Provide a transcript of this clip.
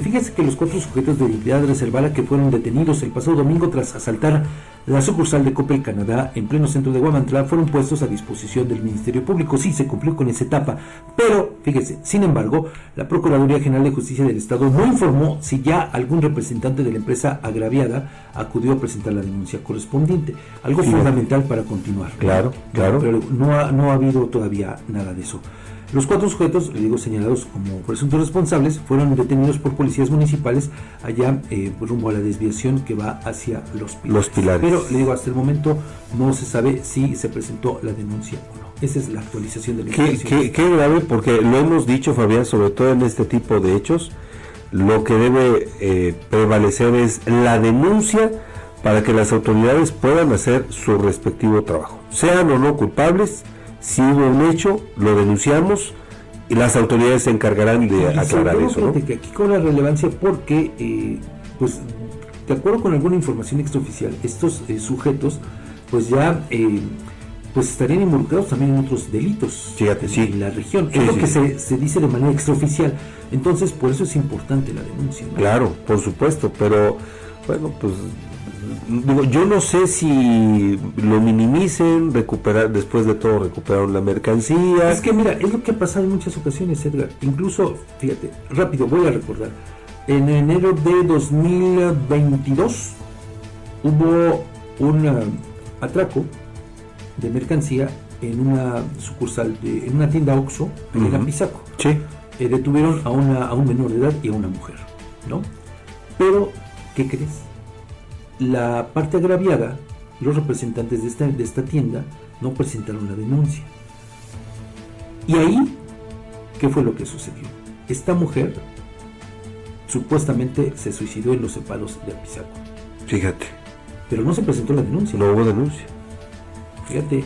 Fíjese que los cuatro sujetos de identidad reservada que fueron detenidos el pasado domingo tras asaltar la sucursal de Coppel Canadá en pleno centro de Guamantlán fueron puestos a disposición del Ministerio Público. Sí, se cumplió con esa etapa, pero fíjese, sin embargo, la Procuraduría General de Justicia del Estado no informó si ya algún representante de la empresa agraviada acudió a presentar la denuncia correspondiente. Algo fundamental para continuar. Claro, claro. Pero no ha, no ha habido todavía nada de eso. Los cuatro sujetos, le digo, señalados como presuntos responsables, fueron detenidos por policías municipales allá eh, rumbo a la desviación que va hacia los pilares. Los pilares. Pero le digo, hasta el momento no se sabe si se presentó la denuncia o no. Esa es la actualización de la Qué, qué, qué grave, porque lo hemos dicho, Fabián, sobre todo en este tipo de hechos, lo que debe eh, prevalecer es la denuncia para que las autoridades puedan hacer su respectivo trabajo, sean o no culpables si hubo un hecho, lo denunciamos y las autoridades se encargarán de aclarar eso. ¿no? que aquí cobra relevancia porque, eh, pues, de acuerdo con alguna información extraoficial, estos eh, sujetos, pues ya, eh, pues estarían involucrados también en otros delitos Fíjate, en, sí. en la región. Sí, es lo sí, que se, se dice de manera extraoficial. Entonces, por eso es importante la denuncia. ¿no? Claro, por supuesto, pero bueno, pues digo, yo no sé si lo minimicen, recuperar, después de todo recuperaron la mercancía. Es que mira, es lo que ha pasado en muchas ocasiones, Edgar. Incluso, fíjate, rápido, voy a recordar. En enero de 2022 hubo un eh, atraco de mercancía en una sucursal, de, en una tienda Oxxo, en Ujú. Apizaco. Sí, Eh, detuvieron a, una, a un menor de edad y a una mujer, ¿no? Pero, ¿qué crees? La parte agraviada, los representantes de esta, de esta tienda, no presentaron la denuncia. Y ahí, ¿qué fue lo que sucedió? Esta mujer supuestamente se suicidó en los separos de Apizaco, fíjate, pero no se presentó la denuncia. no hubo denuncia. Fíjate,